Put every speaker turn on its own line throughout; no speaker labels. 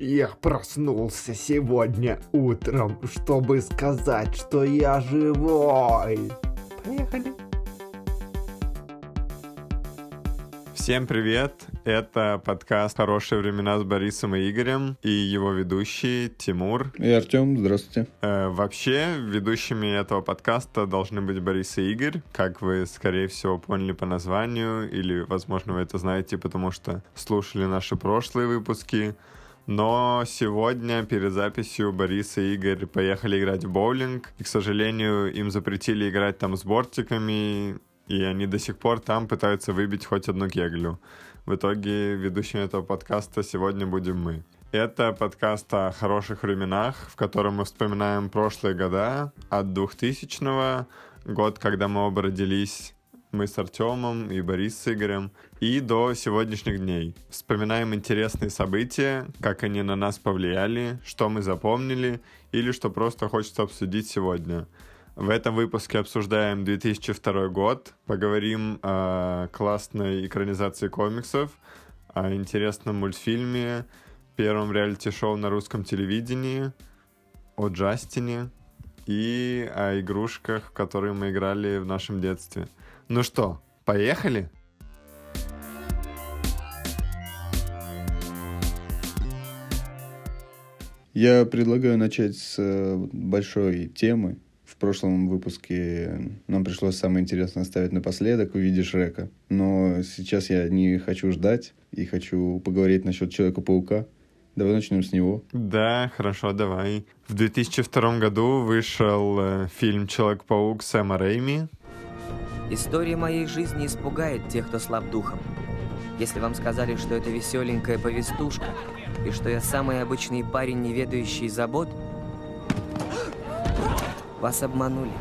Я проснулся сегодня утром, чтобы сказать, что я живой. Поехали.
Всем привет! Это подкаст «Хорошие времена» с Борисом и Игорем и его ведущий Тимур.
И Артем, здравствуйте.
Э, вообще, ведущими этого подкаста должны быть Борис и Игорь, как вы, скорее всего, поняли по названию, или, возможно, вы это знаете, потому что слушали наши прошлые выпуски. Но сегодня перед записью Борис и Игорь поехали играть в боулинг. И, к сожалению, им запретили играть там с бортиками, и они до сих пор там пытаются выбить хоть одну кеглю. В итоге ведущим этого подкаста сегодня будем мы. Это подкаст о хороших временах, в котором мы вспоминаем прошлые года от 2000 год, когда мы оба родились, мы с Артемом и Борис с Игорем, и до сегодняшних дней. Вспоминаем интересные события, как они на нас повлияли, что мы запомнили или что просто хочется обсудить сегодня. В этом выпуске обсуждаем 2002 год, поговорим о классной экранизации комиксов, о интересном мультфильме, первом реалити-шоу на русском телевидении, о Джастине и о игрушках, которые мы играли в нашем детстве. Ну что, поехали?
Я предлагаю начать с э, большой темы, в прошлом выпуске нам пришлось самое интересное оставить напоследок в виде Шрека. Но сейчас я не хочу ждать и хочу поговорить насчет Человека-паука. Давай начнем с него.
Да, хорошо, давай. В 2002 году вышел э, фильм «Человек-паук» Сэма Рэйми.
История моей жизни испугает тех, кто слаб духом. Если вам сказали, что это веселенькая повестушка, и что я самый обычный парень, не ведающий забот, вас обманули.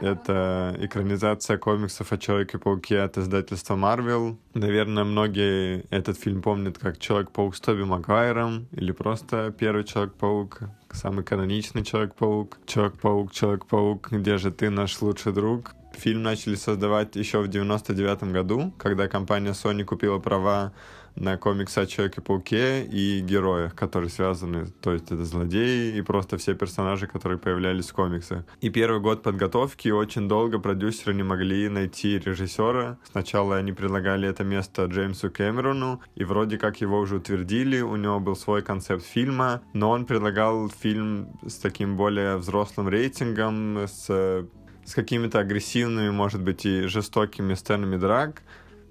Это экранизация комиксов о Человеке-пауке от издательства Marvel. Наверное, многие этот фильм помнят как Человек-паук с Тоби Магуайром или просто первый Человек-паук, самый каноничный Человек-паук. Человек-паук, Человек-паук, где же ты, наш лучший друг? Фильм начали создавать еще в 99 году, когда компания Sony купила права на комиксы о Человеке-пауке и героях, которые связаны, то есть это злодеи и просто все персонажи, которые появлялись в комиксах. И первый год подготовки очень долго продюсеры не могли найти режиссера. Сначала они предлагали это место Джеймсу Кэмерону, и вроде как его уже утвердили, у него был свой концепт фильма, но он предлагал фильм с таким более взрослым рейтингом, с с какими-то агрессивными, может быть, и жестокими сценами драк,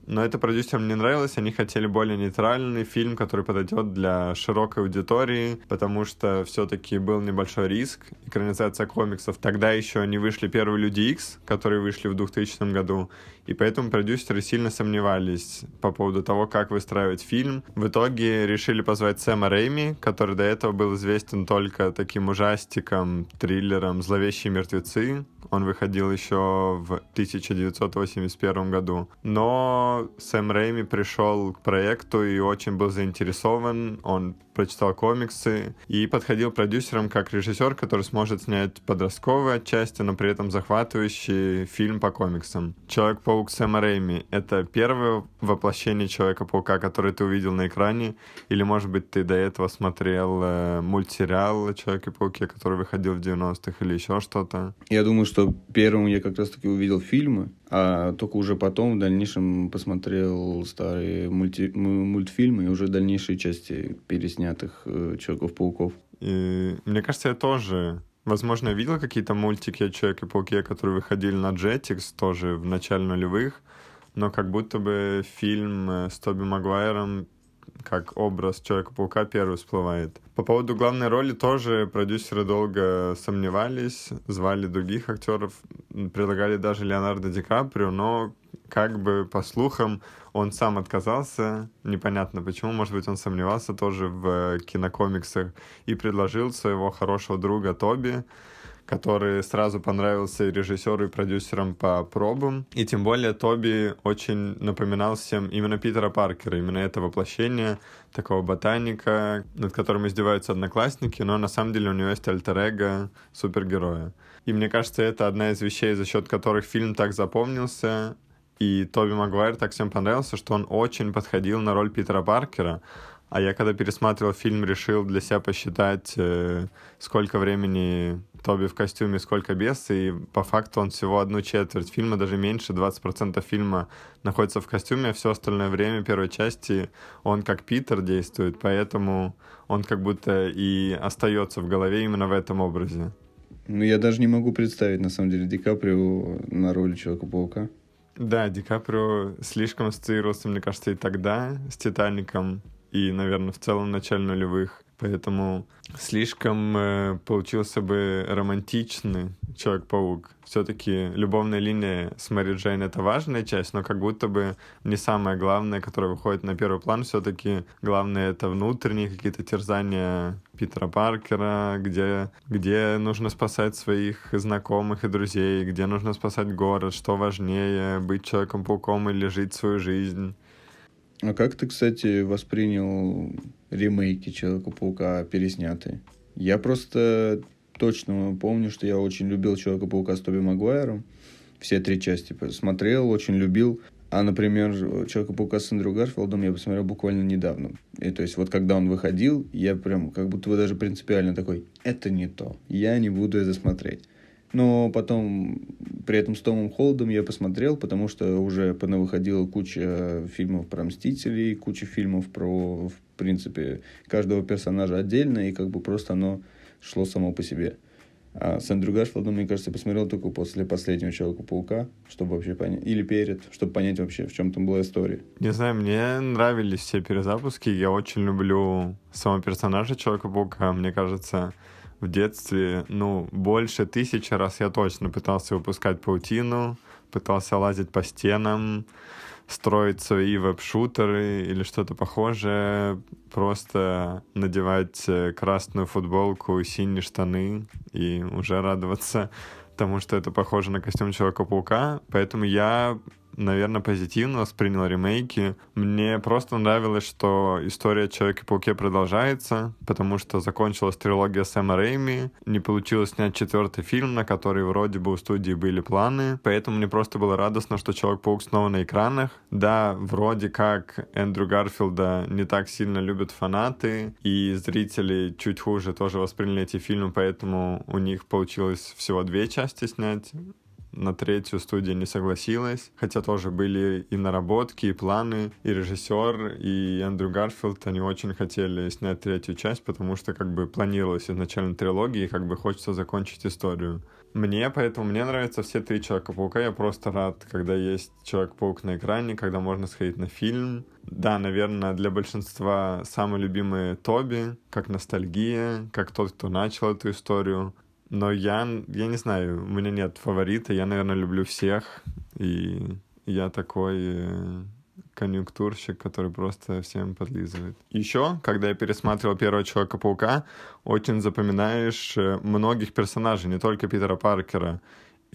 но это продюсерам не нравилось, они хотели более нейтральный фильм, который подойдет для широкой аудитории, потому что все-таки был небольшой риск. Экранизация комиксов. Тогда еще не вышли первые Люди X, которые вышли в 2000 году, и поэтому продюсеры сильно сомневались по поводу того, как выстраивать фильм. В итоге решили позвать Сэма Рэйми, который до этого был известен только таким ужастиком, триллером «Зловещие мертвецы», он выходил еще в 1981 году. Но Сэм Рэйми пришел к проекту и очень был заинтересован. Он прочитал комиксы и подходил продюсером как режиссер, который сможет снять подростковые отчасти, но при этом захватывающий фильм по комиксам. Человек-паук Сэма Рэйми — это первое воплощение Человека-паука, который ты увидел на экране? Или, может быть, ты до этого смотрел э, мультсериал Человеке-пауке, который выходил в 90-х, или еще что-то?
Я думаю, что первым я как раз-таки увидел фильмы, а только уже потом в дальнейшем посмотрел старые мульти... мультфильмы и уже дальнейшие части переснятых э, Человеков-пауков.
Мне кажется, я тоже Возможно, видел какие-то мультики о Человеке-пауке, которые выходили на Jetix тоже в начале нулевых, но как будто бы фильм э, с Тоби Магуайром как образ Человека-паука первый всплывает. По поводу главной роли тоже продюсеры долго сомневались, звали других актеров, предлагали даже Леонардо Ди Каприо, но как бы по слухам он сам отказался, непонятно почему, может быть он сомневался тоже в кинокомиксах и предложил своего хорошего друга Тоби, который сразу понравился и режиссеру, и продюсерам по пробам. И тем более Тоби очень напоминал всем именно Питера Паркера, именно это воплощение такого ботаника, над которым издеваются одноклассники, но на самом деле у него есть альтер супергероя. И мне кажется, это одна из вещей, за счет которых фильм так запомнился, и Тоби Магуайр так всем понравился, что он очень подходил на роль Питера Паркера, А я когда пересматривал фильм, решил для себя посчитать, э, сколько времени Тоби в костюме, сколько без, и по факту он всего одну четверть фильма, даже меньше, 20% фильма находится в костюме, а все остальное время первой части он как Питер действует, поэтому он как будто и остается в голове именно в этом образе.
Ну, я даже не могу представить, на самом деле, Ди Каприо на роли Человека-паука.
Да, Ди Каприо слишком ассоциировался, мне кажется, и тогда с «Титаником», и, наверное, в целом начале нулевых. Поэтому слишком э, получился бы романтичный Человек-паук. Все-таки любовная линия с Мэри Джейн — это важная часть, но как будто бы не самое главное, которое выходит на первый план. Все-таки главное — это внутренние какие-то терзания Питера Паркера, где, где нужно спасать своих знакомых и друзей, где нужно спасать город, что важнее, быть Человеком-пауком или жить свою жизнь.
А как ты, кстати, воспринял ремейки Человека-паука переснятые? Я просто точно помню, что я очень любил Человека-паука с Тоби Магуайром. Все три части смотрел, очень любил. А, например, Человека-паука с Эндрю Гарфилдом я посмотрел буквально недавно. И то есть вот когда он выходил, я прям как будто бы даже принципиально такой, это не то, я не буду это смотреть. Но потом, при этом с Томом Холдом я посмотрел, потому что уже выходила куча фильмов про Мстителей, куча фильмов про, в принципе, каждого персонажа отдельно, и как бы просто оно шло само по себе. А с Эндрю Гарфилдом, мне кажется, посмотрел только после последнего Человека-паука, чтобы вообще понять, или перед, чтобы понять вообще, в чем там была история.
Не знаю, мне нравились все перезапуски, я очень люблю самого персонажа Человека-паука, мне кажется, в детстве, ну, больше тысячи раз я точно пытался выпускать паутину, пытался лазить по стенам, строить свои веб-шутеры или что-то похожее, просто надевать э, красную футболку, синие штаны и уже радоваться тому, что это похоже на костюм Человека-паука. Поэтому я наверное, позитивно воспринял ремейки. Мне просто нравилось, что история Человека-пауке продолжается, потому что закончилась трилогия Сэма Рэйми, не получилось снять четвертый фильм, на который вроде бы у студии были планы, поэтому мне просто было радостно, что Человек-паук снова на экранах. Да, вроде как Эндрю Гарфилда не так сильно любят фанаты, и зрители чуть хуже тоже восприняли эти фильмы, поэтому у них получилось всего две части снять на третью студия не согласилась, хотя тоже были и наработки, и планы, и режиссер, и Эндрю Гарфилд, они очень хотели снять третью часть, потому что как бы планировалась изначально трилогия, и как бы хочется закончить историю. Мне, поэтому мне нравятся все три Человека-паука, я просто рад, когда есть Человек-паук на экране, когда можно сходить на фильм. Да, наверное, для большинства самый любимый Тоби, как ностальгия, как тот, кто начал эту историю. Но я, я не знаю, у меня нет фаворита, я, наверное, люблю всех, и я такой э, конъюнктурщик, который просто всем подлизывает. Еще, когда я пересматривал первого Человека-паука, очень запоминаешь э, многих персонажей, не только Питера Паркера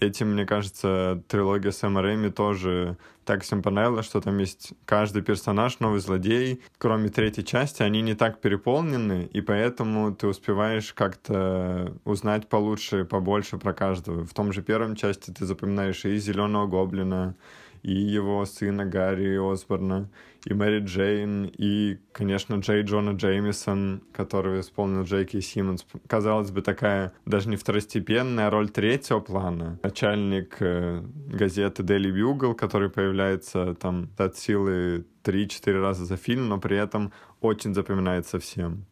этим, мне кажется, трилогия Сэма Рэйми тоже так всем понравилась, что там есть каждый персонаж, новый злодей. Кроме третьей части, они не так переполнены, и поэтому ты успеваешь как-то узнать получше, побольше про каждого. В том же первом части ты запоминаешь и Зеленого Гоблина, и его сына Гарри Осборна, и Мэри Джейн, и, конечно, Джей Джона Джеймисон, который исполнил Джейки Симмонс. Казалось бы, такая даже не второстепенная роль третьего плана. Начальник э, газеты Daily Bugle, который появляется там от силы 3-4 раза за фильм, но при этом очень запоминается всем.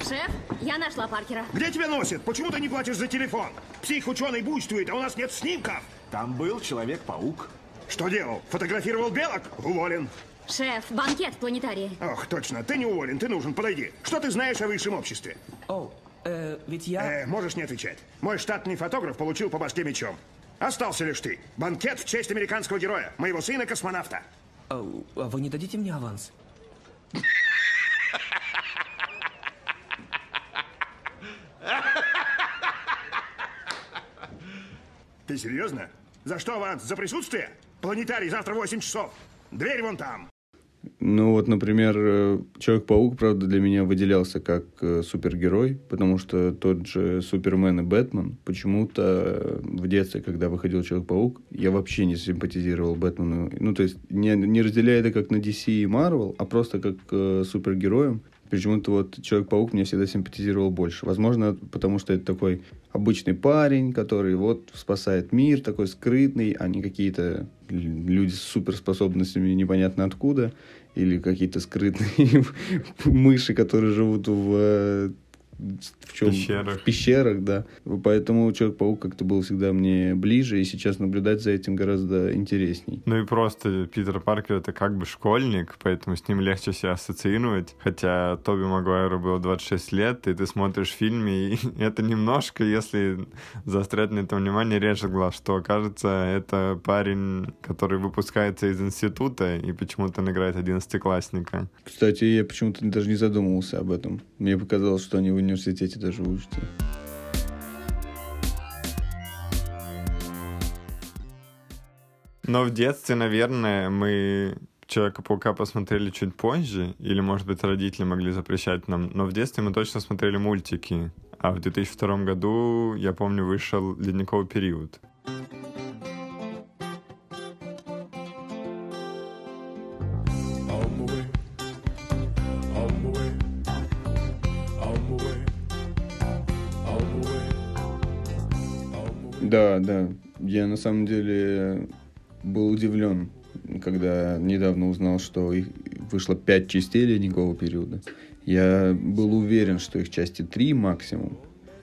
Шеф, я нашла Паркера.
Где тебя носит? Почему ты не платишь за телефон? Псих-ученый буйствует, а у нас нет снимков.
Там был Человек-паук.
Что делал? Фотографировал белок? Уволен.
Шеф, банкет в планетарии.
Ох, точно, ты не уволен, ты нужен, подойди. Что ты знаешь о высшем обществе?
О, э, ведь я...
Э, можешь не отвечать. Мой штатный фотограф получил по башке мечом. Остался лишь ты. Банкет в честь американского героя, моего сына-космонавта.
А вы не дадите мне аванс?
Ты серьезно? За что аванс? За присутствие? Планетарий завтра в 8 часов. Дверь вон там.
Ну вот, например, э, Человек-паук, правда, для меня выделялся как э, супергерой, потому что тот же Супермен и Бэтмен почему-то э, в детстве, когда выходил Человек-паук, я вообще не симпатизировал Бэтмену. Ну, то есть не, не разделяя это как на DC и Marvel, а просто как э, супергероем. почему-то вот Человек-паук мне всегда симпатизировал больше. Возможно, потому что это такой обычный парень, который вот спасает мир, такой скрытный, а не какие-то люди с суперспособностями непонятно откуда, или какие-то скрытные мыши, которые живут в э, в чем?
Пещерах.
В пещерах, да. Поэтому Человек-паук как-то был всегда мне ближе, и сейчас наблюдать за этим гораздо интересней.
Ну и просто Питер Паркер это как бы школьник, поэтому с ним легче себя ассоциировать. Хотя Тоби Магуайру было 26 лет, и ты смотришь фильм, и это немножко, если заострять на это внимание, режет глаз, что кажется, это парень, который выпускается из института, и почему-то он играет одиннадцатиклассника.
Кстати, я почему-то даже не задумывался об этом. Мне показалось, что они в университете даже учатся.
Но в детстве, наверное, мы Человека-паука посмотрели чуть позже, или, может быть, родители могли запрещать нам, но в детстве мы точно смотрели мультики. А в 2002 году, я помню, вышел «Ледниковый период».
Да, да. Я на самом деле был удивлен, когда недавно узнал, что их вышло пять частей ледникового периода. Я был уверен, что их части три максимум.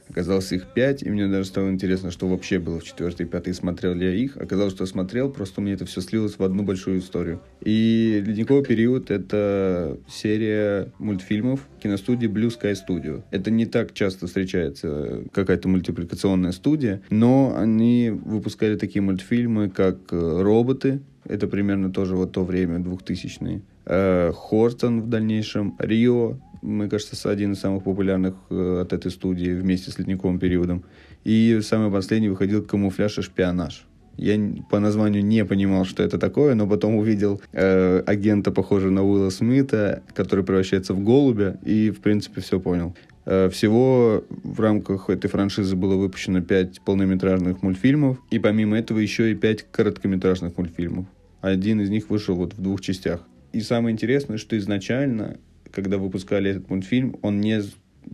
Оказалось их пять, и мне даже стало интересно, что вообще было в четвертой и пятой, смотрел ли я их. Оказалось, что смотрел, просто мне это все слилось в одну большую историю. И «Ледниковый период» — это серия мультфильмов киностудии Blue Sky Studio. Это не так часто встречается какая-то мультипликационная студия, но они выпускали такие мультфильмы, как э, «Роботы», это примерно тоже вот то время, 2000-е. Э, Хортон в дальнейшем, Рио, мне кажется, один из самых популярных э, от этой студии вместе с ледниковым периодом. И самый последний выходил «Камуфляж и шпионаж». Я по названию не понимал, что это такое, но потом увидел э, агента, похожего на Уилла Смита, который превращается в голубя, и, в принципе, все понял. Э, всего в рамках этой франшизы было выпущено 5 полнометражных мультфильмов, и помимо этого еще и 5 короткометражных мультфильмов. Один из них вышел вот в двух частях. И самое интересное, что изначально когда выпускали этот мультфильм, он не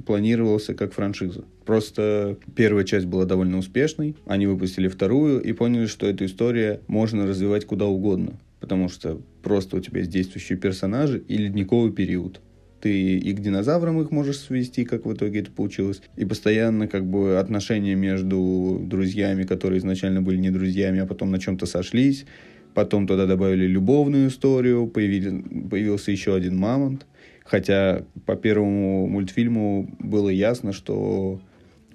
планировался как франшиза. Просто первая часть была довольно успешной, они выпустили вторую и поняли, что эту историю можно развивать куда угодно, потому что просто у тебя есть действующие персонажи и ледниковый период. Ты и к динозаврам их можешь свести, как в итоге это получилось, и постоянно как бы отношения между друзьями, которые изначально были не друзьями, а потом на чем-то сошлись, потом туда добавили любовную историю, появили, появился еще один мамонт, Хотя по первому мультфильму было ясно, что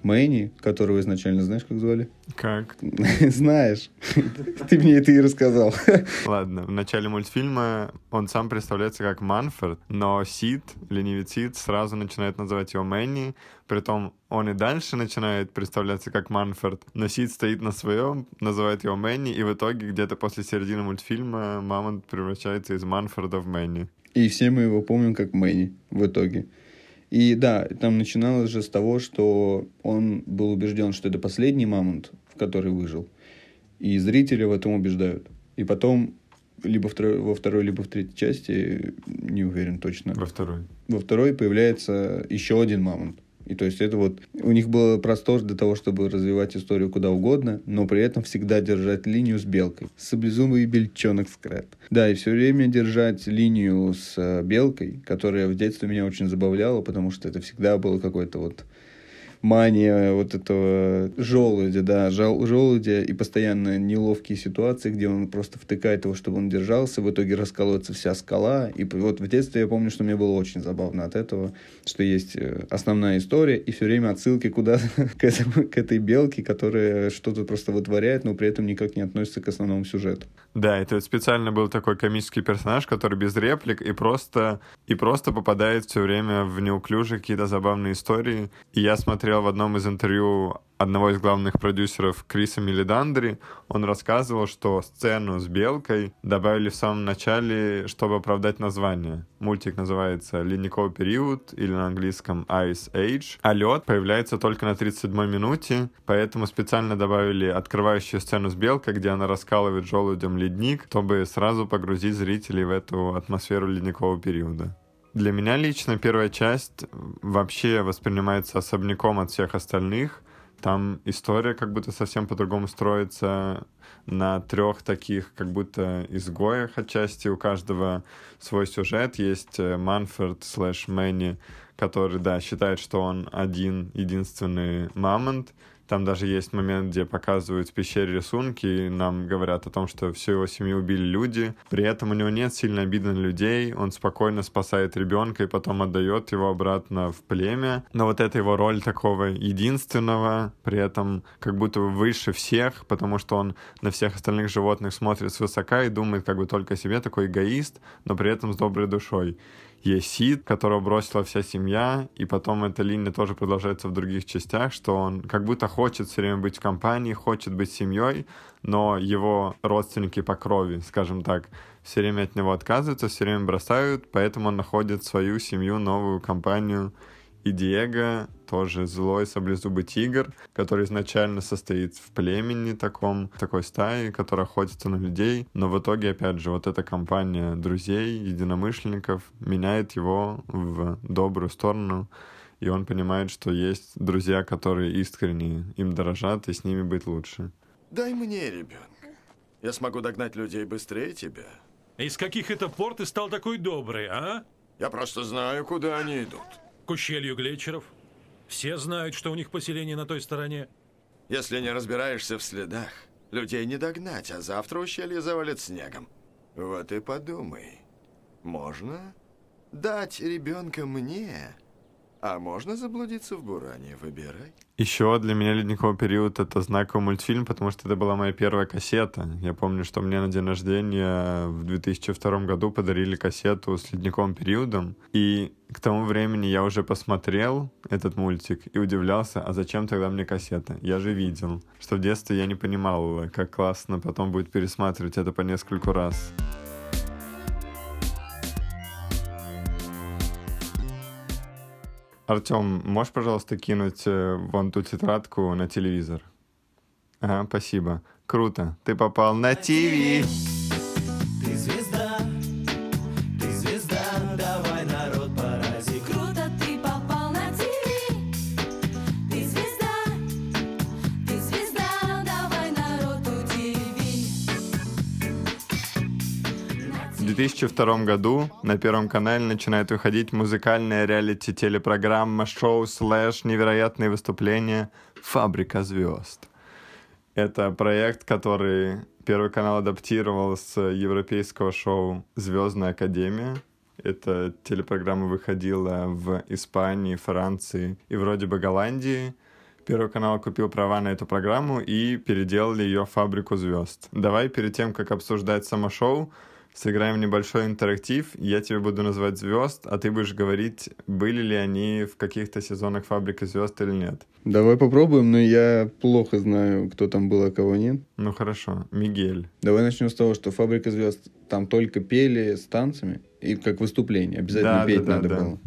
Мэнни, которого изначально знаешь, как звали?
Как?
Знаешь. Ты мне это и рассказал.
Ладно, в начале мультфильма он сам представляется как Манфорд, но Сид, ленивец Сид, сразу начинает называть его Мэнни, притом он и дальше начинает представляться как Манфорд, но Сид стоит на своем, называет его Мэнни, и в итоге где-то после середины мультфильма Мамонт превращается из Манфорда в Мэнни.
И все мы его помним как Мэнни в итоге. И да, там начиналось же с того, что он был убежден, что это последний мамонт, в который выжил. И зрители в этом убеждают. И потом либо второй, во второй, либо в третьей части, не уверен точно.
Во второй.
Во второй появляется еще один мамонт. И то есть это вот у них был простор для того, чтобы развивать историю куда угодно, но при этом всегда держать линию с белкой. Саблезубый бельчонок скрэп. Да, и все время держать линию с э, белкой, которая в детстве меня очень забавляла, потому что это всегда было какой-то вот мания вот этого желудя, да, жел, желудя и постоянно неловкие ситуации, где он просто втыкает его, чтобы он держался, в итоге расколоется вся скала. И вот в детстве я помню, что мне было очень забавно от этого, что есть э, основная история и все время отсылки куда к, этому, к этой белке, которая что-то просто вытворяет, но при этом никак не относится к основному сюжету.
Да, это специально был такой комический персонаж, который без реплик и просто, и просто попадает все время в неуклюжие какие-то забавные истории. И я смотрел в одном из интервью одного из главных продюсеров Криса Милидандри, он рассказывал, что сцену с белкой добавили в самом начале, чтобы оправдать название. Мультик называется «Ледниковый период» или на английском «Ice Age», а лед появляется только на 37-й минуте, поэтому специально добавили открывающую сцену с белкой, где она раскалывает желудем ледник, чтобы сразу погрузить зрителей в эту атмосферу ледникового периода. Для меня лично первая часть вообще воспринимается особняком от всех остальных. Там история как будто совсем по-другому строится на трех таких как будто изгоях отчасти. У каждого свой сюжет. Есть э, Манфорд слэш Мэнни, который, да, считает, что он один, единственный мамонт, там даже есть момент, где показывают в пещере рисунки, и нам говорят о том, что всю его семью убили люди. При этом у него нет сильно обиды на людей, он спокойно спасает ребенка и потом отдает его обратно в племя. Но вот эта его роль такого единственного, при этом как будто выше всех, потому что он на всех остальных животных смотрит свысока и думает как бы только о себе, такой эгоист, но при этом с доброй душой есть Сид, которого бросила вся семья, и потом эта линия тоже продолжается в других частях, что он как будто хочет все время быть в компании, хочет быть семьей, но его родственники по крови, скажем так, все время от него отказываются, все время бросают, поэтому он находит свою семью, новую компанию, и Диего тоже злой саблезубый тигр, который изначально состоит в племени таком, такой стаи, которая охотится на людей, но в итоге, опять же, вот эта компания друзей, единомышленников меняет его в добрую сторону, и он понимает, что есть друзья, которые искренне им дорожат, и с ними быть лучше.
Дай мне ребенка. Я смогу догнать людей быстрее тебя.
Из каких это пор ты стал такой добрый, а?
Я просто знаю, куда они идут
ущелью Глетчеров. Все знают, что у них поселение на той стороне.
Если не разбираешься в следах, людей не догнать, а завтра ущелье завалит снегом. Вот и подумай. Можно дать ребенка мне, а можно заблудиться в Буране, выбирай.
Еще для меня «Ледниковый период» — это знаковый мультфильм, потому что это была моя первая кассета. Я помню, что мне на день рождения в 2002 году подарили кассету с «Ледниковым периодом», и к тому времени я уже посмотрел этот мультик и удивлялся, а зачем тогда мне кассета? Я же видел, что в детстве я не понимал, как классно потом будет пересматривать это по нескольку раз. Артем, можешь, пожалуйста, кинуть э, вон ту тетрадку на телевизор? Ага, спасибо. Круто. Ты попал на ТВ. 2002 году на Первом канале начинает выходить музыкальная реалити-телепрограмма, шоу, слэш, невероятные выступления «Фабрика звезд». Это проект, который Первый канал адаптировал с европейского шоу «Звездная академия». Эта телепрограмма выходила в Испании, Франции и вроде бы Голландии. Первый канал купил права на эту программу и переделали ее в «Фабрику звезд». Давай перед тем, как обсуждать само шоу, сыграем небольшой интерактив. Я тебе буду называть звезд, а ты будешь говорить, были ли они в каких-то сезонах «Фабрики звезд» или нет.
Давай попробуем, но я плохо знаю, кто там был, а кого нет.
Ну хорошо. Мигель.
Давай начнем с того, что «Фабрика звезд» там только пели с танцами и как выступление. Обязательно
Да,
петь
да, да,
надо
да.
было.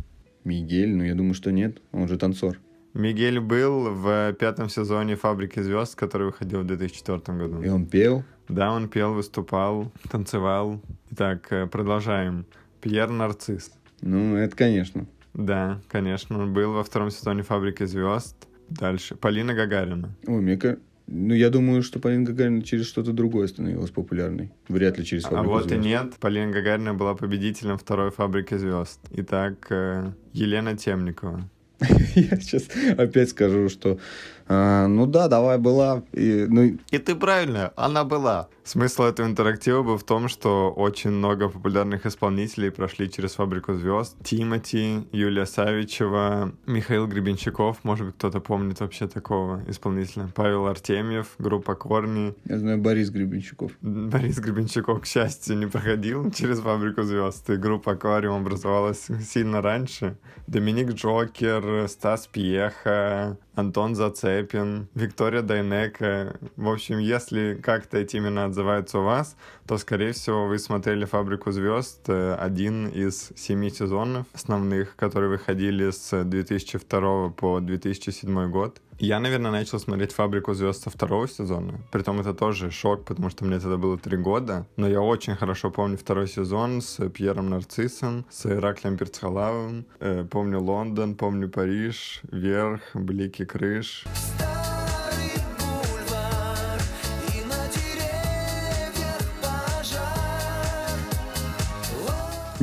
Мигель, ну я думаю, что нет. Он же танцор.
Мигель был в пятом сезоне «Фабрики звезд», который выходил в 2004 году.
И он пел.
Да, он пел, выступал, танцевал. Итак, э, продолжаем. Пьер Нарцисс.
Ну, это конечно.
Да, конечно, он был во втором сезоне «Фабрики звезд». Дальше. Полина Гагарина.
Ой, мне ка- Ну, я думаю, что Полина Гагарина через что-то другое становилась популярной. Вряд ли через
А
«Фабрику
вот и
звезд».
нет. Полина Гагарина была победителем второй «Фабрики звезд». Итак, э, Елена Темникова.
Я сейчас опять скажу, что а, ну да, давай была. И, ну,
И ты правильно, она была. Смысл этого интерактива был в том, что очень много популярных исполнителей прошли через «Фабрику звезд». Тимати, Юлия Савичева, Михаил Гребенщиков, может быть, кто-то помнит вообще такого исполнителя. Павел Артемьев, группа «Корни».
я знаю Борис Гребенщиков.
Борис Гребенщиков, к счастью, не проходил через «Фабрику звезд», и группа «Аквариум» образовалась сильно раньше. Доминик Джокер, Стас Пьеха, Антон Зацепин, Степин, Виктория Дайнека. В общем, если как-то эти имена отзываются у вас, то, скорее всего, вы смотрели «Фабрику звезд», э, один из семи сезонов основных, которые выходили с 2002 по 2007 год. Я, наверное, начал смотреть «Фабрику звезд» со второго сезона. Притом это тоже шок, потому что мне тогда было три года. Но я очень хорошо помню второй сезон с Пьером Нарциссом, с Ираклием Перцхалавым. Э, помню Лондон, помню Париж, Верх, Блики крыш.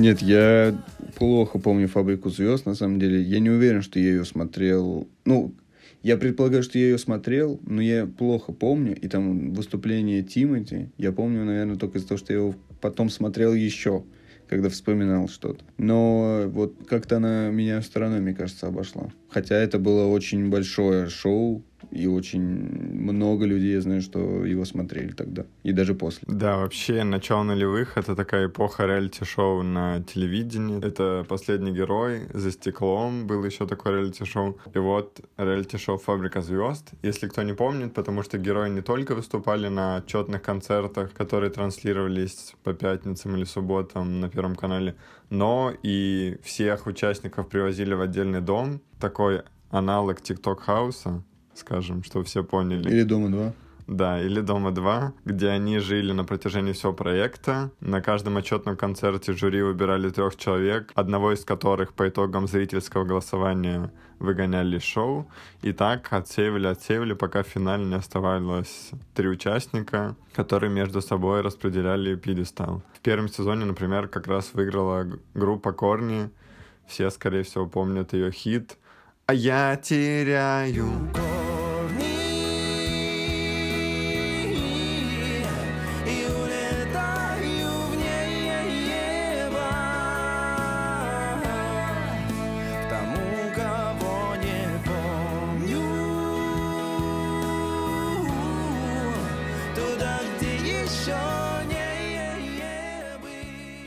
Нет, я плохо помню «Фабрику звезд», на самом деле. Я не уверен, что я ее смотрел... Ну, я предполагаю, что я ее смотрел, но я плохо помню. И там выступление Тимати, я помню, наверное, только из-за того, что я его потом смотрел еще, когда вспоминал что-то. Но вот как-то она меня стороной, мне кажется, обошла. Хотя это было очень большое шоу, и очень много людей, я знаю, что его смотрели тогда, и даже после.
Да, вообще, начало нулевых — это такая эпоха реалити-шоу на телевидении. Это «Последний герой», «За стеклом» был еще такой реалити-шоу. И вот реалити-шоу «Фабрика звезд». Если кто не помнит, потому что герои не только выступали на отчетных концертах, которые транслировались по пятницам или субботам на Первом канале, но и всех участников привозили в отдельный дом, такой аналог ТикТок-хауса, скажем, чтобы все поняли.
Или «Дома-2».
Да, или «Дома-2», где они жили на протяжении всего проекта. На каждом отчетном концерте жюри выбирали трех человек, одного из которых по итогам зрительского голосования выгоняли шоу. И так отсеивали, отсеивали, пока в финале не оставалось три участника, которые между собой распределяли пьедестал. В первом сезоне, например, как раз выиграла группа Корни. Все, скорее всего, помнят ее хит «А я теряю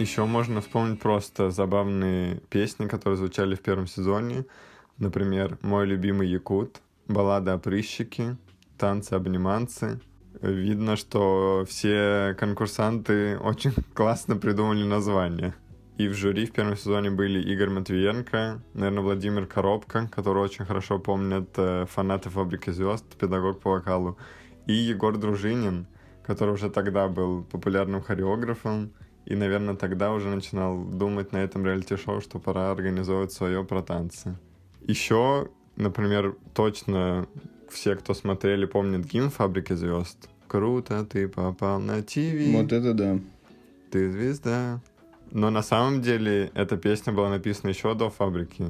Еще можно вспомнить просто забавные песни, которые звучали в первом сезоне. Например, «Мой любимый якут», «Баллада о прыщике», «Танцы-обниманцы». Видно, что все конкурсанты очень классно придумали название. И в жюри в первом сезоне были Игорь Матвиенко, наверное, Владимир Коробко, который очень хорошо помнят э, фанаты «Фабрики звезд», педагог по вокалу, и Егор Дружинин, который уже тогда был популярным хореографом, и, наверное, тогда уже начинал думать на этом реалити-шоу, что пора организовывать свое про танцы. Еще, например, точно все, кто смотрели, помнят гимн «Фабрики звезд». Круто, ты попал на ТВ.
Вот это да.
Ты звезда. Но на самом деле эта песня была написана еще до «Фабрики».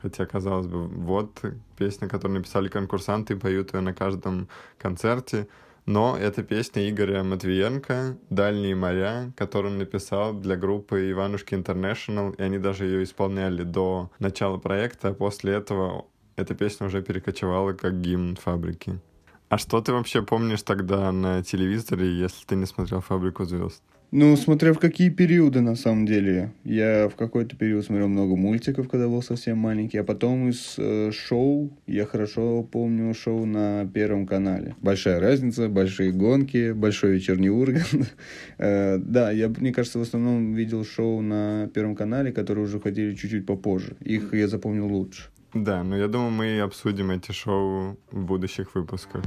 Хотя, казалось бы, вот песня, которую написали конкурсанты и поют ее на каждом концерте. Но это песня Игоря Матвиенко «Дальние моря», которую он написал для группы Иванушки International, и они даже ее исполняли до начала проекта, а после этого эта песня уже перекочевала как гимн фабрики. А что ты вообще помнишь тогда на телевизоре, если ты не смотрел «Фабрику звезд»?
Ну, смотря в какие периоды, на самом деле. Я в какой-то период смотрел много мультиков, когда был совсем маленький, а потом из э, шоу, я хорошо помню шоу на Первом канале. Большая разница, большие гонки, большой вечерний Ургант. э, да, я, мне кажется, в основном видел шоу на Первом канале, которые уже ходили чуть-чуть попозже. Их я запомнил лучше.
Да, но я думаю, мы обсудим эти шоу в будущих выпусках.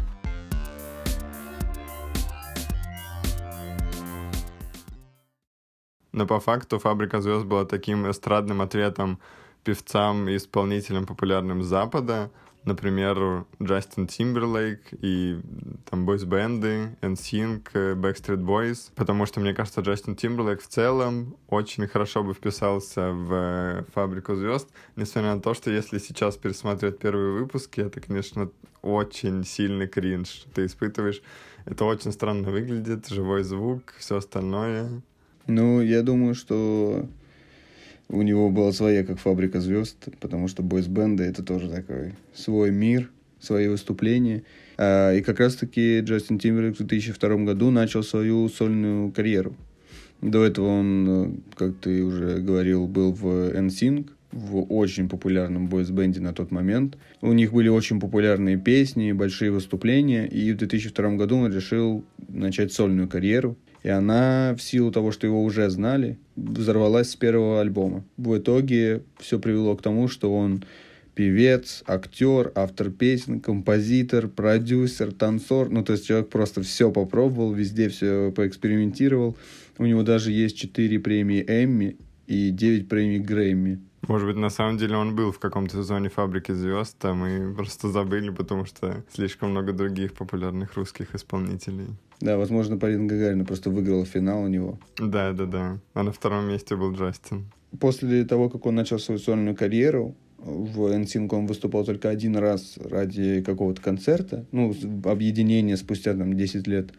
Но по факту «Фабрика звезд» была таким эстрадным ответом певцам и исполнителям популярным Запада. Например, Джастин Тимберлейк и там бойс-бенды, NSYNC, Backstreet Boys. Потому что, мне кажется, Джастин Тимберлейк в целом очень хорошо бы вписался в «Фабрику звезд», несмотря на то, что если сейчас пересматривать первые выпуски, это, конечно, очень сильный кринж. Ты испытываешь... Это очень странно выглядит, живой звук, все остальное.
Ну, я думаю, что у него была своя, как фабрика звезд, потому что бойсбенды это тоже такой свой мир, свои выступления. А, и как раз-таки Джастин Тимберлейк в 2002 году начал свою сольную карьеру. До этого он, как ты уже говорил, был в NSYNC, в очень популярном бойсбенде на тот момент. У них были очень популярные песни, большие выступления, и в 2002 году он решил начать сольную карьеру. И она, в силу того, что его уже знали, взорвалась с первого альбома. В итоге все привело к тому, что он певец, актер, автор песен, композитор, продюсер, танцор. Ну, то есть человек просто все попробовал, везде все поэкспериментировал. У него даже есть четыре премии Эмми и девять премий Грэмми.
Может быть, на самом деле он был в каком-то сезоне «Фабрики звезд», а мы просто забыли, потому что слишком много других популярных русских исполнителей.
Да, возможно, Полина Гагарина просто выиграла финал у него.
Да, да, да. А на втором месте был Джастин.
После того, как он начал свою сольную карьеру, в NSYNC он выступал только один раз ради какого-то концерта, ну, объединения спустя там 10 лет.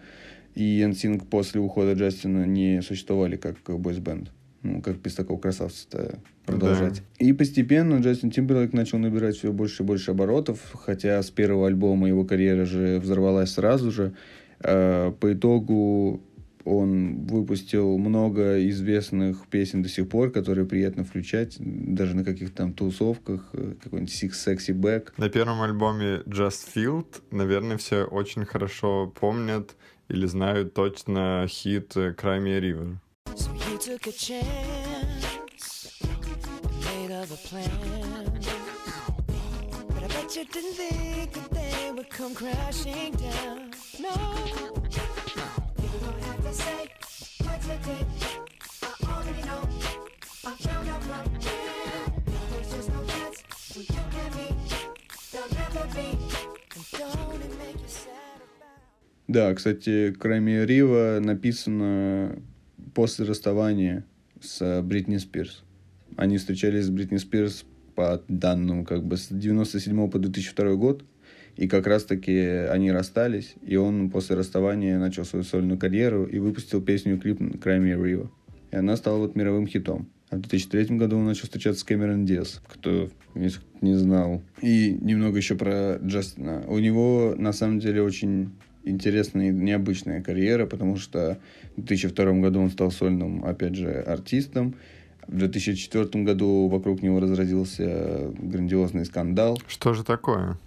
И NSYNC после ухода Джастина не существовали как бойсбенд. Ну, как без такого красавца продолжать. Да. И постепенно Джастин Тимберлейк начал набирать все больше и больше оборотов, хотя с первого альбома его карьера же взорвалась сразу же. А, по итогу он выпустил много известных песен до сих пор, которые приятно включать, даже на каких-то там тусовках, э, какой-нибудь Six Sexy Back.
На первом альбоме Just Field, наверное, все очень хорошо помнят или знают точно хит Cry Me a River. So you took a chance, made of a plan. But you didn't think that they would come crashing down. No, you don't have to say what you did. I already know. I found out my There's just no chance for you and me. There'll never be. And don't it make you sad?
Да, кстати, Крайми Рива написано после расставания с Бритни Спирс. Они встречались с Бритни Спирс по данным как бы с 97 по 2002 год. И как раз-таки они расстались, и он после расставания начал свою сольную карьеру и выпустил песню клип «Cry Me a River». И она стала вот мировым хитом. А в 2003 году он начал встречаться с Кэмерон Диас, кто не знал. И немного еще про Джастина. У него, на самом деле, очень интересная и необычная карьера, потому что в 2002 году он стал сольным, опять же, артистом. В 2004 году вокруг него разразился грандиозный скандал.
Что же такое?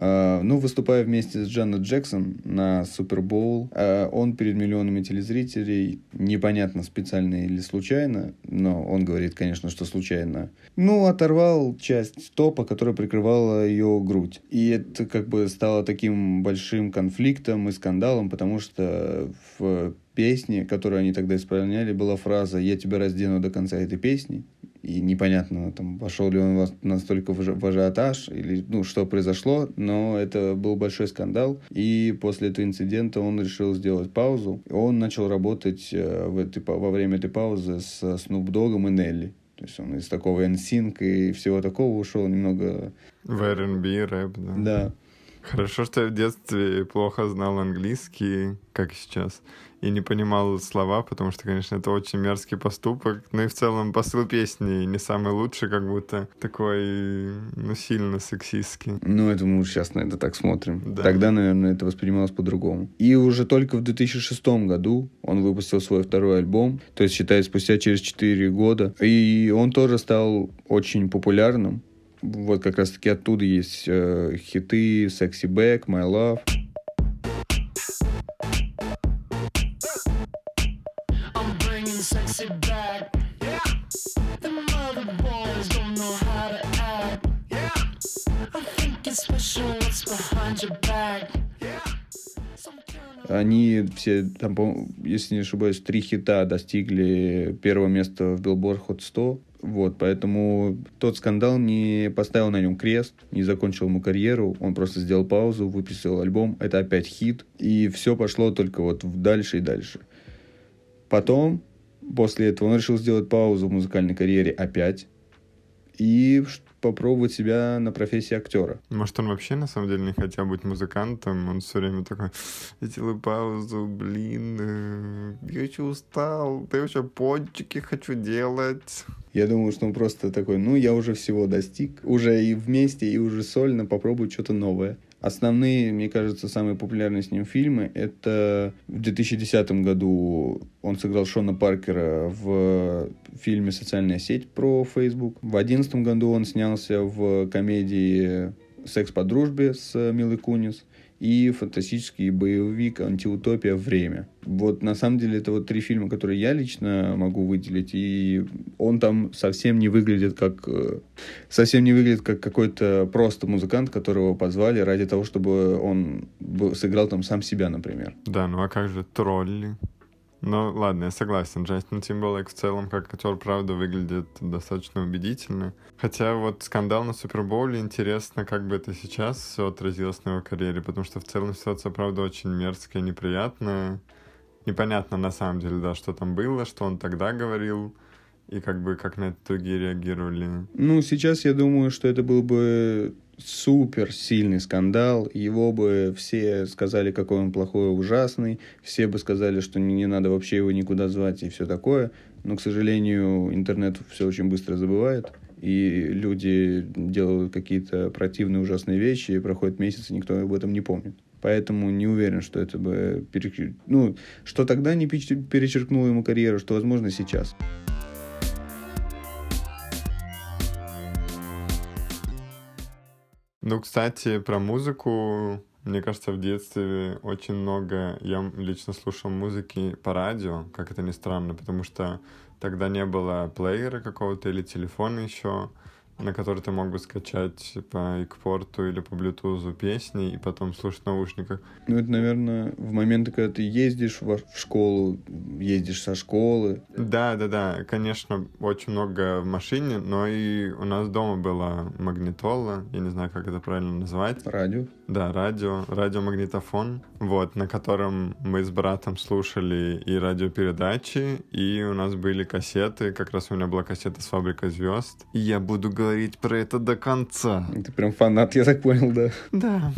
Uh, ну, выступая вместе с Джанет Джексон на Супербоул, uh, он перед миллионами телезрителей, непонятно специально или случайно, но он говорит, конечно, что случайно, ну, оторвал часть топа, которая прикрывала ее грудь. И это как бы стало таким большим конфликтом и скандалом, потому что в песне, которую они тогда исполняли, была фраза «Я тебя раздену до конца этой песни» и непонятно, там, пошел ли он настолько в ажиотаж, или, ну, что произошло, но это был большой скандал, и после этого инцидента он решил сделать паузу, он начал работать э, в этой, во время этой паузы с Snoop Dogg и Нелли. То есть он из такого NSYNC и всего такого ушел немного...
В R&B, рэп, да.
Да.
Хорошо, что я в детстве плохо знал английский, как сейчас и не понимал слова, потому что, конечно, это очень мерзкий поступок. Ну и в целом посыл песни не самый лучший, как будто такой, ну, сильно сексистский.
Ну, это мы сейчас на это так смотрим. Да. Тогда, наверное, это воспринималось по-другому. И уже только в 2006 году он выпустил свой второй альбом, то есть, считай, спустя через 4 года. И он тоже стал очень популярным. Вот как раз-таки оттуда есть э, хиты «Sexy Back», «My Love». Они все, там, если не ошибаюсь, три хита достигли первого места в Billboard Hot 100. Вот, поэтому тот скандал не поставил на нем крест, не закончил ему карьеру, он просто сделал паузу, выпустил альбом, это опять хит, и все пошло только вот дальше и дальше. Потом, после этого, он решил сделать паузу в музыкальной карьере опять, и попробовать себя на профессии актера.
Может, он вообще на самом деле не хотел быть музыкантом, он все время такой, я делаю паузу, блин, э, я еще устал, да я еще пончики хочу делать.
Я думаю, что он просто такой, ну, я уже всего достиг, уже и вместе, и уже сольно попробую что-то новое. Основные, мне кажется, самые популярные с ним фильмы, это в 2010 году он сыграл Шона Паркера в фильме «Социальная сеть» про Facebook. В 2011 году он снялся в комедии «Секс по дружбе» с Милой Кунис и фантастический боевик «Антиутопия. Время». Вот на самом деле это вот три фильма, которые я лично могу выделить, и он там совсем не выглядит как э, совсем не выглядит как какой-то просто музыкант, которого позвали ради того, чтобы он сыграл там сам себя, например.
Да, ну а как же тролли? Ну, ладно, я согласен. Джастин Тимберлейк в целом как актер, правда, выглядит достаточно убедительно. Хотя вот скандал на Супербоуле, интересно, как бы это сейчас все отразилось на его карьере, потому что в целом ситуация, правда, очень мерзкая, неприятная. Непонятно на самом деле, да, что там было, что он тогда говорил, и как бы как на это другие реагировали.
Ну, сейчас я думаю, что это был бы супер сильный скандал, его бы все сказали, какой он плохой, ужасный, все бы сказали, что не, не надо вообще его никуда звать и все такое, но, к сожалению, интернет все очень быстро забывает, и люди делают какие-то противные ужасные вещи, и проходит месяц, и никто об этом не помнит. Поэтому не уверен, что это бы перечеркнуло... Ну, что тогда не перечеркнуло ему карьеру, что, возможно, сейчас.
Ну, кстати, про музыку. Мне кажется, в детстве очень много я лично слушал музыки по радио, как это ни странно, потому что тогда не было плеера какого-то или телефона еще на который ты мог бы скачать по экпорту или по блютузу песни и потом слушать в наушниках.
Ну, это, наверное, в моменты, когда ты ездишь в, в школу, ездишь со школы.
Да, да, да, конечно, очень много в машине, но и у нас дома была магнитола, я не знаю, как это правильно назвать.
Радио.
Да, радио, радиомагнитофон, вот, на котором мы с братом слушали и радиопередачи, и у нас были кассеты, как раз у меня была кассета с «Фабрикой звезд», и я буду говорить про это до конца.
Ты прям фанат, я так понял, да?
Да.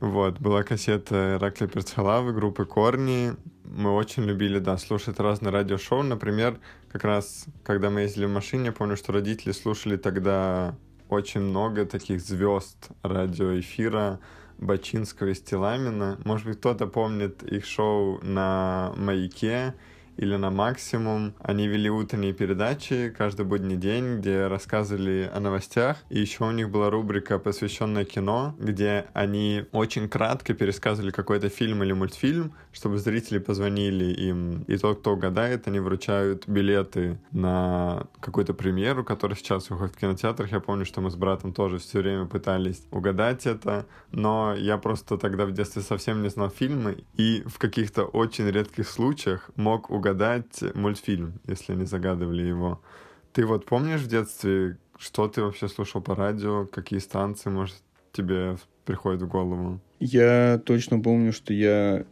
Вот, была кассета Ираклия Перцхалавы, группы Корни. Мы очень любили, да, слушать разные радиошоу. Например, как раз, когда мы ездили в машине, помню, что родители слушали тогда очень много таких звезд радиоэфира, Бачинского и Стиламина. Может быть, кто-то помнит их шоу на «Маяке», или на максимум. Они вели утренние передачи каждый будний день, где рассказывали о новостях. И еще у них была рубрика, посвященная кино, где они очень кратко пересказывали какой-то фильм или мультфильм, чтобы зрители позвонили им. И тот, кто угадает, они вручают билеты на какую-то премьеру, которая сейчас выходит в кинотеатрах. Я помню, что мы с братом тоже все время пытались угадать это, но я просто тогда в детстве совсем не знал фильмы и в каких-то очень редких случаях мог угадать угадать мультфильм, если они загадывали его. Ты вот помнишь в детстве, что ты вообще слушал по радио, какие станции, может, тебе приходит в голову?
Я точно помню, что я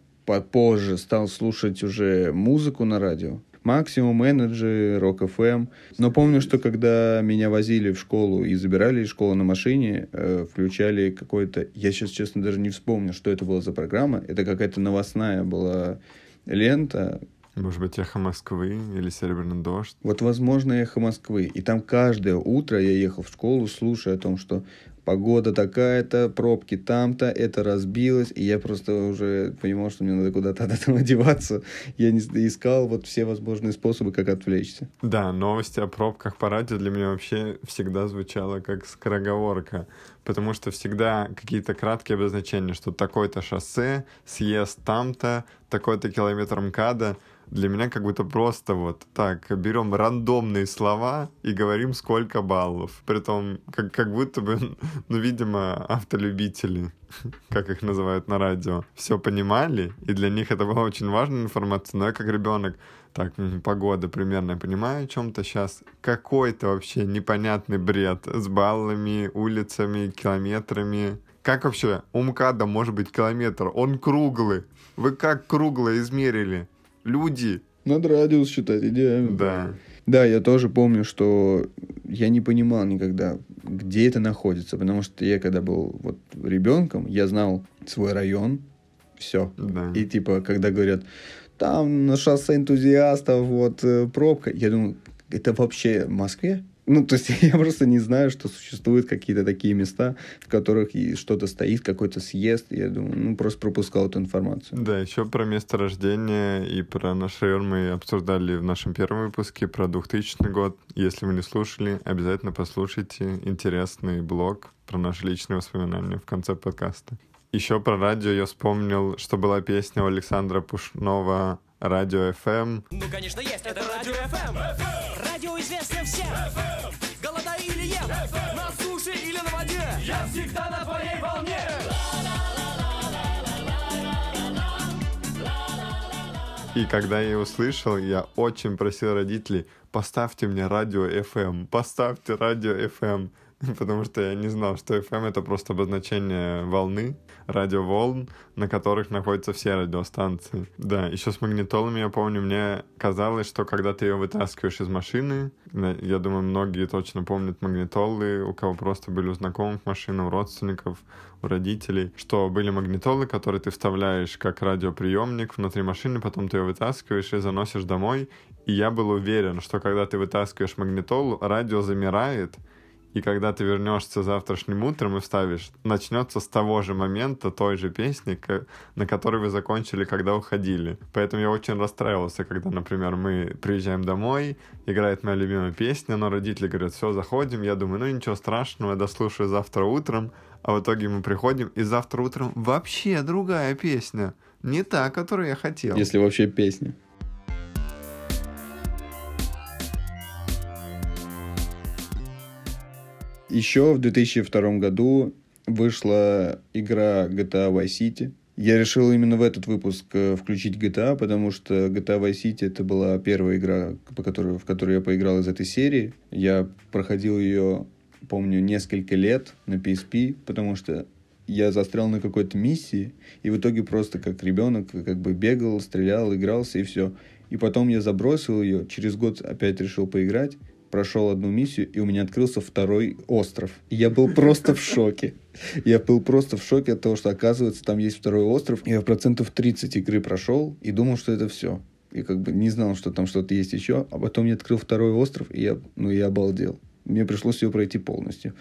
позже стал слушать уже музыку на радио. Максимум, Energy, Rock FM. Но помню, что когда меня возили в школу и забирали из школы на машине, э, включали какой-то... Я сейчас, честно, даже не вспомню, что это была за программа. Это какая-то новостная была лента,
может быть, «Эхо Москвы» или «Серебряный дождь».
Вот, возможно, «Эхо Москвы». И там каждое утро я ехал в школу, слушая о том, что погода такая-то, пробки там-то, это разбилось, и я просто уже понимал, что мне надо куда-то от этого одеваться. Я не искал вот все возможные способы, как отвлечься.
Да, новости о пробках по радио для меня вообще всегда звучало как скороговорка, потому что всегда какие-то краткие обозначения, что такое-то шоссе, съезд там-то, такой-то километр МКАДа — для меня как будто просто вот так, берем рандомные слова и говорим, сколько баллов. Притом, как, как будто бы, ну, видимо, автолюбители, как их называют на радио, все понимали, и для них это была очень важная информация, но я как ребенок, так, погода примерно, понимаю о чем-то сейчас. Какой-то вообще непонятный бред с баллами, улицами, километрами. Как вообще у МКАДа может быть километр? Он круглый. Вы как кругло измерили? Люди.
Надо радиус считать, идеально.
Да.
Да, я тоже помню, что я не понимал никогда, где это находится, потому что я когда был вот ребенком, я знал свой район, все.
Да.
И типа, когда говорят, там на шоссе энтузиастов вот э, пробка, я думаю, это вообще в Москве? Ну, то есть я просто не знаю, что существуют какие-то такие места, в которых что-то стоит, какой-то съезд. Я думаю, ну, просто пропускал эту информацию.
Да, еще про место рождения и про наш район мы обсуждали в нашем первом выпуске про 2000 год. Если вы не слушали, обязательно послушайте интересный блог про наши личные воспоминания в конце подкаста. Еще про радио я вспомнил, что была песня у Александра Пушнова «Радио FM».
Ну, конечно, есть, это Радио FM. Радио известно всем. Голодай или ем, на суше или на воде. Я всегда на твоей волне.
И когда я услышал, я очень просил родителей, поставьте мне радио FM, поставьте радио FM. потому что я не знал, что FM — это просто обозначение волны, радиоволн, на которых находятся все радиостанции. Да, еще с магнитолами, я помню, мне казалось, что когда ты ее вытаскиваешь из машины, я думаю, многие точно помнят магнитолы, у кого просто были у знакомых машин, у родственников, у родителей, что были магнитолы, которые ты вставляешь как радиоприемник внутри машины, потом ты ее вытаскиваешь и заносишь домой. И я был уверен, что когда ты вытаскиваешь магнитолу, радио замирает, и когда ты вернешься завтрашним утром и вставишь, начнется с того же момента той же песни, на которой вы закончили, когда уходили. Поэтому я очень расстраивался, когда, например, мы приезжаем домой, играет моя любимая песня, но родители говорят, все, заходим. Я думаю, ну ничего страшного, я дослушаю завтра утром. А в итоге мы приходим, и завтра утром вообще другая песня. Не та, которую я хотел.
Если вообще песня. Еще в 2002 году вышла игра GTA Vice City. Я решил именно в этот выпуск э, включить GTA, потому что GTA Vice City это была первая игра, по которой, в которую я поиграл из этой серии. Я проходил ее, помню, несколько лет на PSP, потому что я застрял на какой-то миссии, и в итоге просто как ребенок как бы бегал, стрелял, игрался, и все. И потом я забросил ее, через год опять решил поиграть, прошел одну миссию, и у меня открылся второй остров. И я был просто в шоке. Я был просто в шоке от того, что, оказывается, там есть второй остров. Я процентов 30 игры прошел и думал, что это все. И как бы не знал, что там что-то есть еще. А потом я открыл второй остров, и я, ну, я обалдел. Мне пришлось ее пройти полностью.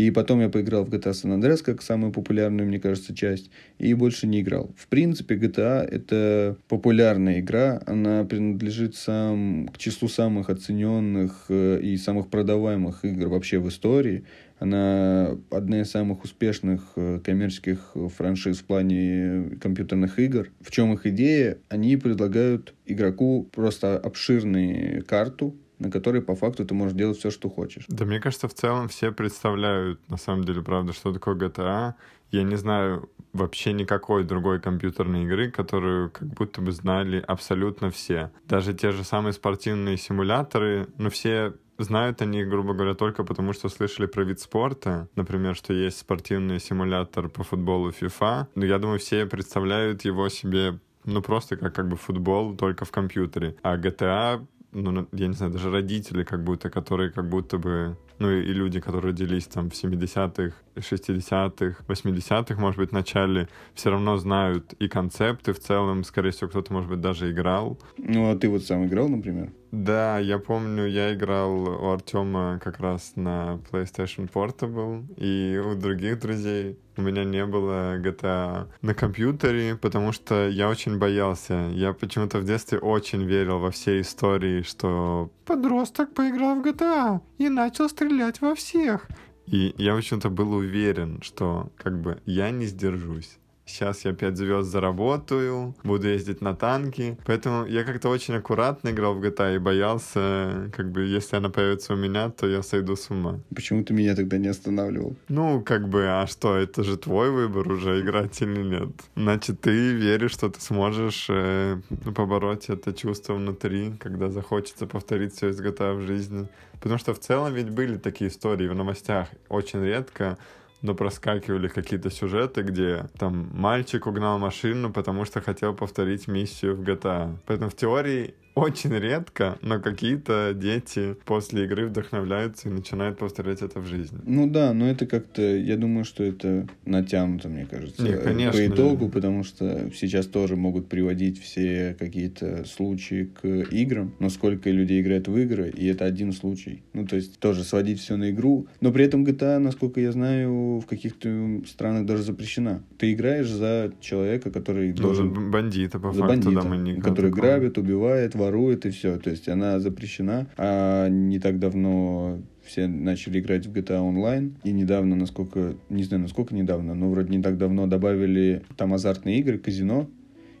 И потом я поиграл в GTA San Andreas, как самую популярную, мне кажется, часть, и больше не играл. В принципе, GTA — это популярная игра, она принадлежит сам, к числу самых оцененных э, и самых продаваемых игр вообще в истории. Она одна из самых успешных э, коммерческих франшиз в плане компьютерных игр. В чем их идея? Они предлагают игроку просто обширную карту, на которой по факту ты можешь делать все, что хочешь.
Да, мне кажется, в целом все представляют, на самом деле, правда, что такое GTA. Я не знаю вообще никакой другой компьютерной игры, которую как будто бы знали абсолютно все. Даже те же самые спортивные симуляторы, ну все знают они, грубо говоря, только потому, что слышали про вид спорта. Например, что есть спортивный симулятор по футболу FIFA. Но я думаю, все представляют его себе ну, просто как, как бы футбол, только в компьютере. А GTA ну, я не знаю, даже родители как будто, которые как будто бы, ну и люди, которые родились там в 70-х, 60-х, 80-х, может быть, в начале, все равно знают и концепты в целом, скорее всего, кто-то, может быть, даже играл.
Ну, а ты вот сам играл, например?
Да, я помню, я играл у Артема как раз на PlayStation Portable, и у других друзей у меня не было GTA на компьютере, потому что я очень боялся. Я почему-то в детстве очень верил во все истории, что подросток поиграл в GTA и начал стрелять во всех. И я почему-то был уверен, что как бы я не сдержусь сейчас я 5 звезд заработаю, буду ездить на танки. Поэтому я как-то очень аккуратно играл в GTA и боялся, как бы, если она появится у меня, то я сойду с ума.
Почему ты меня тогда не останавливал?
Ну, как бы, а что, это же твой выбор уже, играть или нет. Значит, ты веришь, что ты сможешь э, побороть это чувство внутри, когда захочется повторить все из GTA в жизни. Потому что в целом ведь были такие истории в новостях. Очень редко но проскакивали какие-то сюжеты, где там мальчик угнал машину, потому что хотел повторить миссию в GTA. Поэтому в теории очень редко, но какие-то дети после игры вдохновляются и начинают повторять это в жизни.
Ну да, но это как-то, я думаю, что это натянуто, мне кажется,
Не, конечно.
по итогу, потому что сейчас тоже могут приводить все какие-то случаи к играм, но сколько людей играет в игры, и это один случай. Ну, то есть тоже сводить все на игру, но при этом GTA, насколько я знаю, в каких-то странах даже запрещена. Ты играешь за человека, который
Ну,
должен...
за бандита, по
за
факту,
бандита,
да, мы не
который грабит, убивает, ворует и все. То есть она запрещена, а не так давно все начали играть в GTA Online. И недавно, насколько, не знаю, насколько недавно, но вроде не так давно добавили там азартные игры, казино.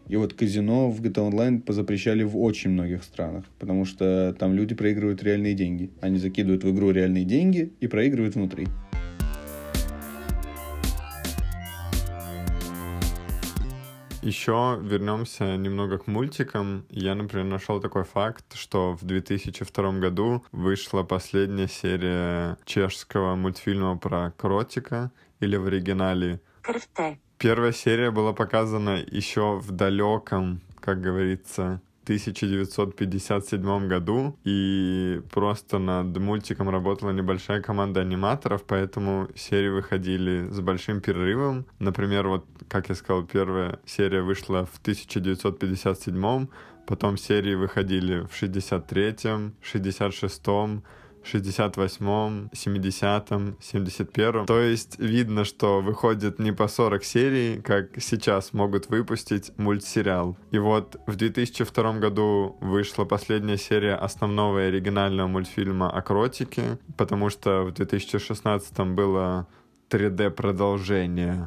И вот казино в GTA Online позапрещали в очень многих странах, потому что там люди проигрывают реальные деньги. Они закидывают в игру реальные деньги и проигрывают внутри.
Еще вернемся немного к мультикам. Я, например, нашел такой факт, что в 2002 году вышла последняя серия чешского мультфильма про кротика, или в оригинале. Первая серия была показана еще в далеком, как говорится, 1957 году, и просто над мультиком работала небольшая команда аниматоров, поэтому серии выходили с большим перерывом. Например, вот, как я сказал, первая серия вышла в 1957, потом серии выходили в 63-м, 66-м, 68-м, 70-м, 71-м. То есть видно, что выходит не по 40 серий, как сейчас могут выпустить мультсериал. И вот в 2002 году вышла последняя серия основного и оригинального мультфильма о кротике, потому что в 2016 было 3D-продолжение.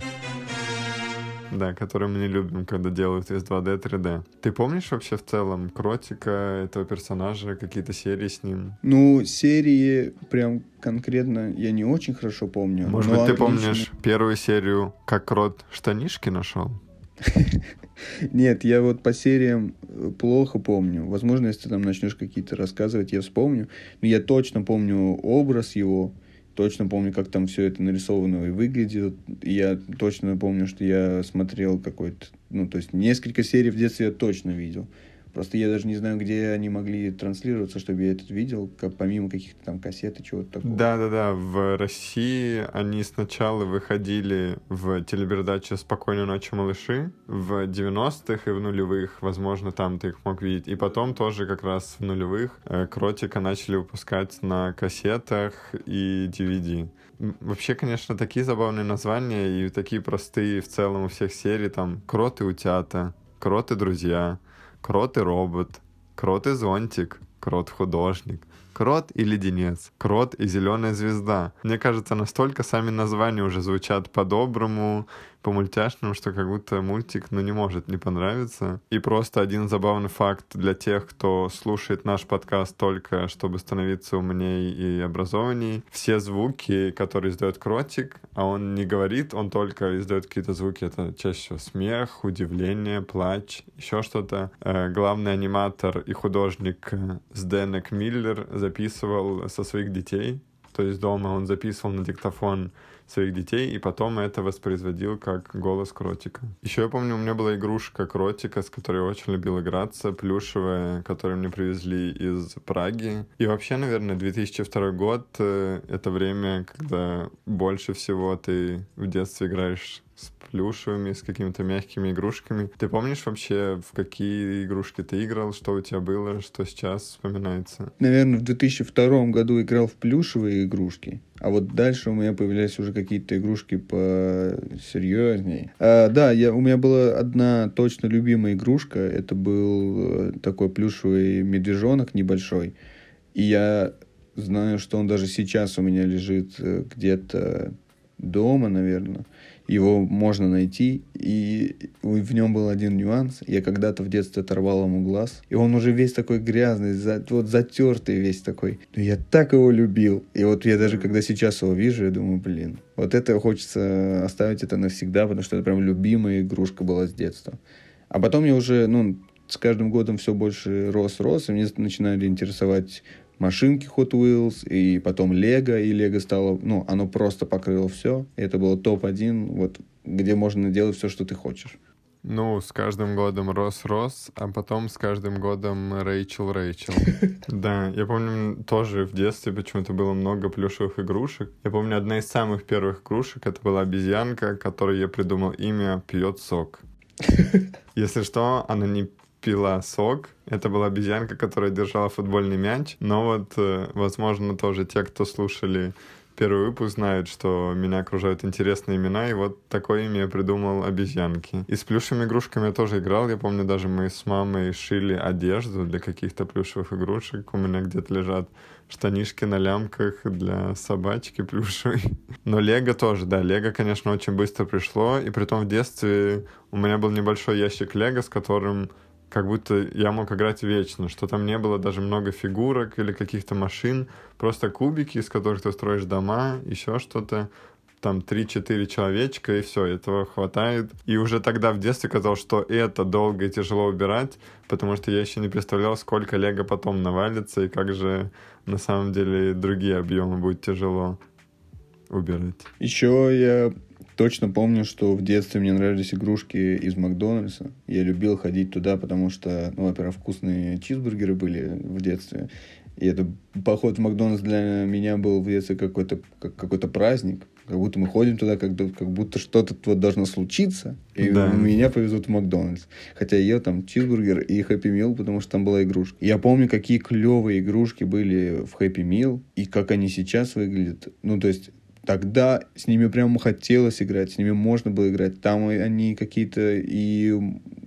Да, который мы не любим, когда делают из 2D 3D. Ты помнишь вообще в целом Кротика, этого персонажа, какие-то серии с ним?
Ну, серии прям конкретно я не очень хорошо помню.
Может быть, ты
отлично.
помнишь первую серию, как Крот штанишки нашел?
Нет, я вот по сериям э, плохо помню. Возможно, если ты там начнешь какие-то рассказывать, я вспомню. Но я точно помню образ его, точно помню, как там все это нарисовано и выглядит. Я точно помню, что я смотрел какой-то... Ну, то есть несколько серий в детстве я точно видел. Просто я даже не знаю, где они могли транслироваться, чтобы я этот видел, как помимо каких-то там кассет и чего-то такого.
Да-да-да, в России они сначала выходили в телепередаче «Спокойной ночи, малыши» в 90-х и в нулевых, возможно, там ты их мог видеть. И потом тоже как раз в нулевых э, Кротика начали выпускать на кассетах и DVD. Вообще, конечно, такие забавные названия и такие простые в целом у всех серий, там «Крот и утята», «Крот и друзья», «Крот и робот», «Крот и зонтик», «Крот художник», «Крот и леденец», «Крот и зеленая звезда». Мне кажется, настолько сами названия уже звучат по-доброму, по-мультяшному, что как будто мультик, ну, не может не понравиться. И просто один забавный факт для тех, кто слушает наш подкаст только, чтобы становиться умнее и образованней. Все звуки, которые издает кротик, а он не говорит, он только издает какие-то звуки. Это чаще всего смех, удивление, плач, еще что-то. Э, Главный аниматор и художник э, Сденек Миллер записывал со своих детей. То есть дома он записывал на диктофон своих детей, и потом это воспроизводил как голос кротика. Еще я помню, у меня была игрушка кротика, с которой я очень любил играться, плюшевая, которую мне привезли из Праги. И вообще, наверное, 2002 год э, — это время, когда больше всего ты в детстве играешь с плюшевыми, с какими-то мягкими игрушками. Ты помнишь вообще, в какие игрушки ты играл, что у тебя было, что сейчас вспоминается?
Наверное, в 2002 году играл в плюшевые игрушки, а вот дальше у меня появлялись уже какие-то игрушки посерьезней. А, да, я, у меня была одна точно любимая игрушка. Это был э, такой плюшевый медвежонок небольшой. И я знаю, что он даже сейчас у меня лежит э, где-то дома, наверное. Его можно найти, и в нем был один нюанс. Я когда-то в детстве оторвал ему глаз, и он уже весь такой грязный, за, вот затертый весь такой. Но я так его любил. И вот я даже когда сейчас его вижу, я думаю, блин, вот это хочется оставить это навсегда, потому что это прям любимая игрушка была с детства. А потом я уже, ну, с каждым годом все больше рос-рос, и мне начинали интересовать машинки Hot Wheels, и потом Лего, и Лего стало, ну, оно просто покрыло все. И это было топ-1, вот, где можно делать все, что ты хочешь.
Ну, с каждым годом рос-рос, а потом с каждым годом Рэйчел-Рэйчел. Да, я помню, тоже в детстве почему-то было много плюшевых игрушек. Я помню, одна из самых первых игрушек, это была обезьянка, которой я придумал имя «Пьет сок». Если что, она не пила сок. Это была обезьянка, которая держала футбольный мяч. Но вот, э, возможно, тоже те, кто слушали первый выпуск, знают, что меня окружают интересные имена, и вот такое имя я придумал обезьянки. И с плюшевыми игрушками я тоже играл. Я помню, даже мы с мамой шили одежду для каких-то плюшевых игрушек. У меня где-то лежат штанишки на лямках для собачки плюшевой. Но Лего тоже, да, Лего, конечно, очень быстро пришло, и при том в детстве у меня был небольшой ящик Лего, с которым как будто я мог играть вечно, что там не было даже много фигурок или каких-то машин, просто кубики, из которых ты строишь дома, еще что-то, там 3-4 человечка, и все, этого хватает. И уже тогда в детстве казалось, что это долго и тяжело убирать, потому что я еще не представлял, сколько лего потом навалится, и как же на самом деле другие объемы будет тяжело убирать.
Еще я точно помню, что в детстве мне нравились игрушки из Макдональдса. Я любил ходить туда, потому что, ну, во-первых, вкусные чизбургеры были в детстве. И это поход в Макдональдс для меня был в детстве какой-то как, какой-то праздник. Как будто мы ходим туда, как, как будто что-то вот должно случиться, и да. меня повезут в Макдональдс. Хотя я ел там чизбургер и Хэппи Мил, потому что там была игрушка. Я помню, какие клевые игрушки были в Хэппи Мил, и как они сейчас выглядят. Ну, то есть тогда с ними прямо хотелось играть, с ними можно было играть. Там они какие-то и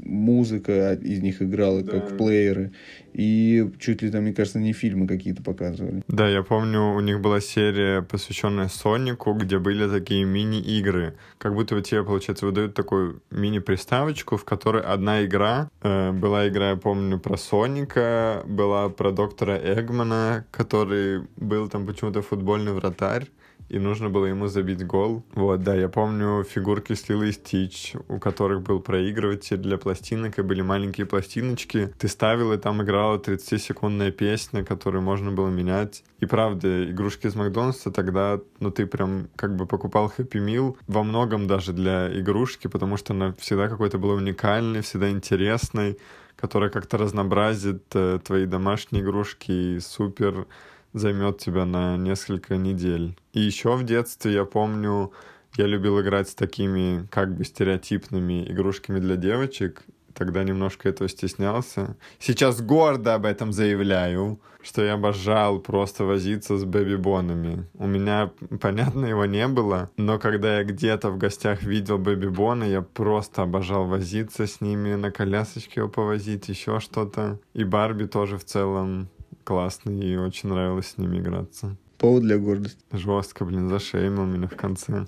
музыка из них играла, да. как плееры. И чуть ли там, мне кажется, не фильмы какие-то показывали.
Да, я помню, у них была серия, посвященная Сонику, где были такие мини-игры. Как будто бы тебе, получается, выдают такую мини-приставочку, в которой одна игра. Э, была игра, я помню, про Соника, была про доктора Эгмана, который был там почему-то футбольный вратарь и нужно было ему забить гол. Вот, да, я помню фигурки с Лилой Стич, у которых был проигрыватель для пластинок, и были маленькие пластиночки. Ты ставил, и там играла 30-секундная песня, которую можно было менять. И правда, игрушки из Макдональдса тогда, ну, ты прям как бы покупал Happy Meal во многом даже для игрушки, потому что она всегда какой-то была уникальной, всегда интересной, которая как-то разнообразит э, твои домашние игрушки и супер займет тебя на несколько недель. И еще в детстве я помню, я любил играть с такими как бы стереотипными игрушками для девочек. Тогда немножко этого стеснялся. Сейчас гордо об этом заявляю, что я обожал просто возиться с бэби-бонами. У меня, понятно, его не было, но когда я где-то в гостях видел бэби-бона, я просто обожал возиться с ними, на колясочке его повозить, еще что-то. И Барби тоже в целом классный и очень нравилось с ними играться.
Повод для гордости.
Жестко, блин, зашеймил меня в конце.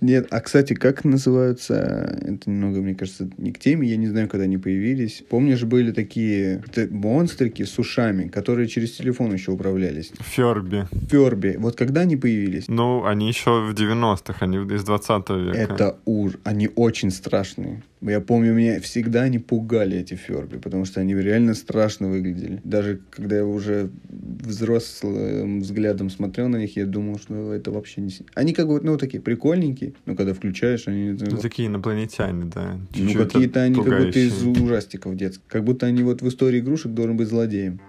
Нет, а, кстати, как называются, это немного, мне кажется, не к теме, я не знаю, когда они появились. Помнишь, были такие монстрики с ушами, которые через телефон еще управлялись?
Ферби.
Ферби. Вот когда они появились?
Ну, они еще в 90-х, они из 20 века.
Это уж, они очень страшные. Я помню, меня всегда они пугали, эти ферби, потому что они реально страшно выглядели. Даже когда я уже взрослым взглядом смотрел на них, я думал, что это вообще не... Они как бы, ну, такие прикольненькие, но когда включаешь, они...
Ну, такие инопланетяне, да.
Чуть -чуть ну, какие-то они как будто из ужастиков детских. Как будто они вот в истории игрушек должен быть злодеем.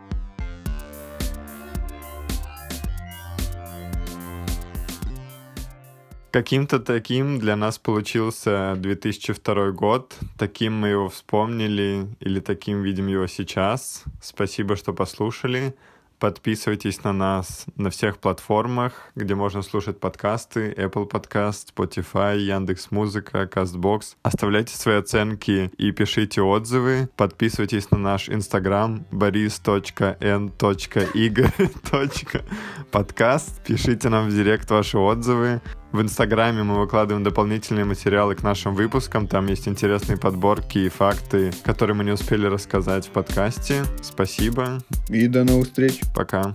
Каким-то таким для нас получился 2002 год. Таким мы его вспомнили или таким видим его сейчас. Спасибо, что послушали. Подписывайтесь на нас на всех платформах, где можно слушать подкасты, Apple Podcast, Spotify, Яндекс Музыка, Castbox. Оставляйте свои оценки и пишите отзывы. Подписывайтесь на наш инстаграм boris.n.igor.подкаст. Пишите нам в директ ваши отзывы. В Инстаграме мы выкладываем дополнительные материалы к нашим выпускам. Там есть интересные подборки и факты, которые мы не успели рассказать в подкасте. Спасибо.
И до новых встреч.
Пока.